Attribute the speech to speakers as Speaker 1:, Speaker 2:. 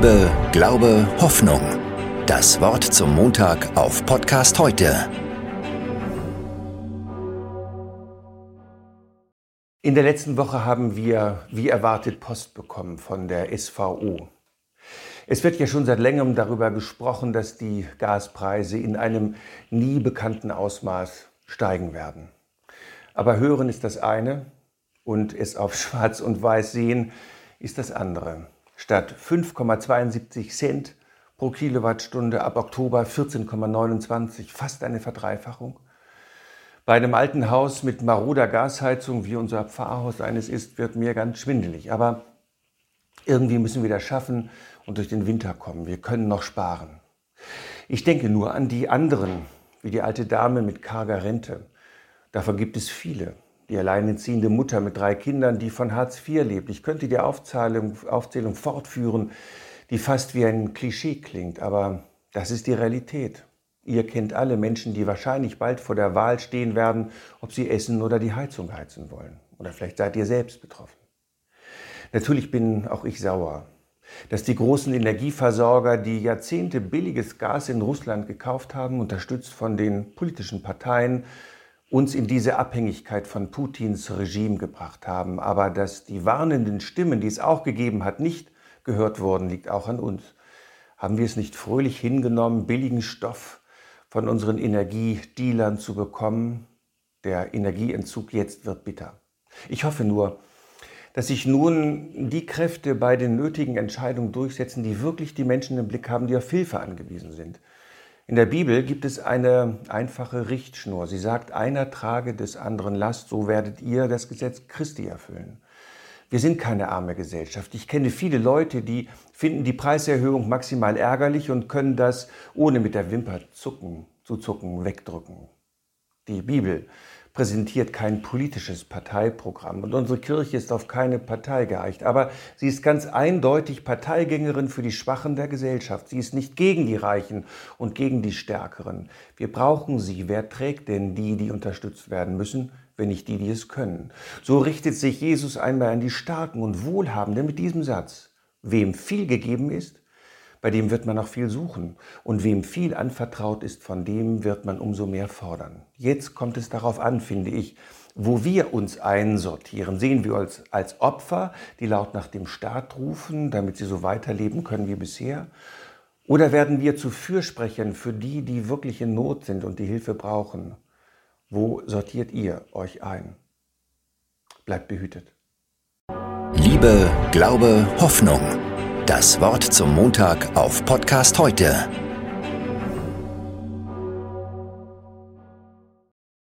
Speaker 1: Liebe, Glaube, Hoffnung. Das Wort zum Montag auf Podcast heute.
Speaker 2: In der letzten Woche haben wir, wie erwartet, Post bekommen von der SVO. Es wird ja schon seit längerem darüber gesprochen, dass die Gaspreise in einem nie bekannten Ausmaß steigen werden. Aber hören ist das eine und es auf Schwarz und Weiß sehen ist das andere statt 5,72 Cent pro Kilowattstunde ab Oktober 14,29, fast eine Verdreifachung. Bei einem alten Haus mit maroder Gasheizung, wie unser Pfarrhaus eines ist, wird mir ganz schwindelig. Aber irgendwie müssen wir das schaffen und durch den Winter kommen. Wir können noch sparen. Ich denke nur an die anderen, wie die alte Dame mit karger Rente. Davon gibt es viele die alleinerziehende Mutter mit drei Kindern, die von Hartz IV lebt. Ich könnte die Aufzählung, Aufzählung fortführen, die fast wie ein Klischee klingt, aber das ist die Realität. Ihr kennt alle Menschen, die wahrscheinlich bald vor der Wahl stehen werden, ob sie essen oder die Heizung heizen wollen. Oder vielleicht seid ihr selbst betroffen. Natürlich bin auch ich sauer, dass die großen Energieversorger, die Jahrzehnte billiges Gas in Russland gekauft haben, unterstützt von den politischen Parteien, uns in diese Abhängigkeit von Putins Regime gebracht haben. Aber dass die warnenden Stimmen, die es auch gegeben hat, nicht gehört wurden, liegt auch an uns. Haben wir es nicht fröhlich hingenommen, billigen Stoff von unseren Energiedealern zu bekommen? Der Energieentzug jetzt wird bitter. Ich hoffe nur, dass sich nun die Kräfte bei den nötigen Entscheidungen durchsetzen, die wirklich die Menschen im Blick haben, die auf Hilfe angewiesen sind. In der Bibel gibt es eine einfache Richtschnur. Sie sagt, einer trage des anderen Last, so werdet ihr das Gesetz Christi erfüllen. Wir sind keine arme Gesellschaft. Ich kenne viele Leute, die finden die Preiserhöhung maximal ärgerlich und können das ohne mit der Wimper zucken, zu zucken, wegdrücken. Die Bibel präsentiert kein politisches Parteiprogramm und unsere Kirche ist auf keine Partei geeicht. Aber sie ist ganz eindeutig Parteigängerin für die Schwachen der Gesellschaft. Sie ist nicht gegen die Reichen und gegen die Stärkeren. Wir brauchen sie. Wer trägt denn die, die unterstützt werden müssen? wenn nicht die, die es können. So richtet sich Jesus einmal an die Starken und Wohlhabenden mit diesem Satz. Wem viel gegeben ist, bei dem wird man noch viel suchen. Und wem viel anvertraut ist, von dem wird man umso mehr fordern. Jetzt kommt es darauf an, finde ich, wo wir uns einsortieren. Sehen wir uns als Opfer, die laut nach dem Staat rufen, damit sie so weiterleben können wie bisher? Oder werden wir zu Fürsprechern für die, die wirklich in Not sind und die Hilfe brauchen? Wo sortiert ihr euch ein? Bleibt behütet.
Speaker 1: Liebe, Glaube, Hoffnung. Das Wort zum Montag auf Podcast heute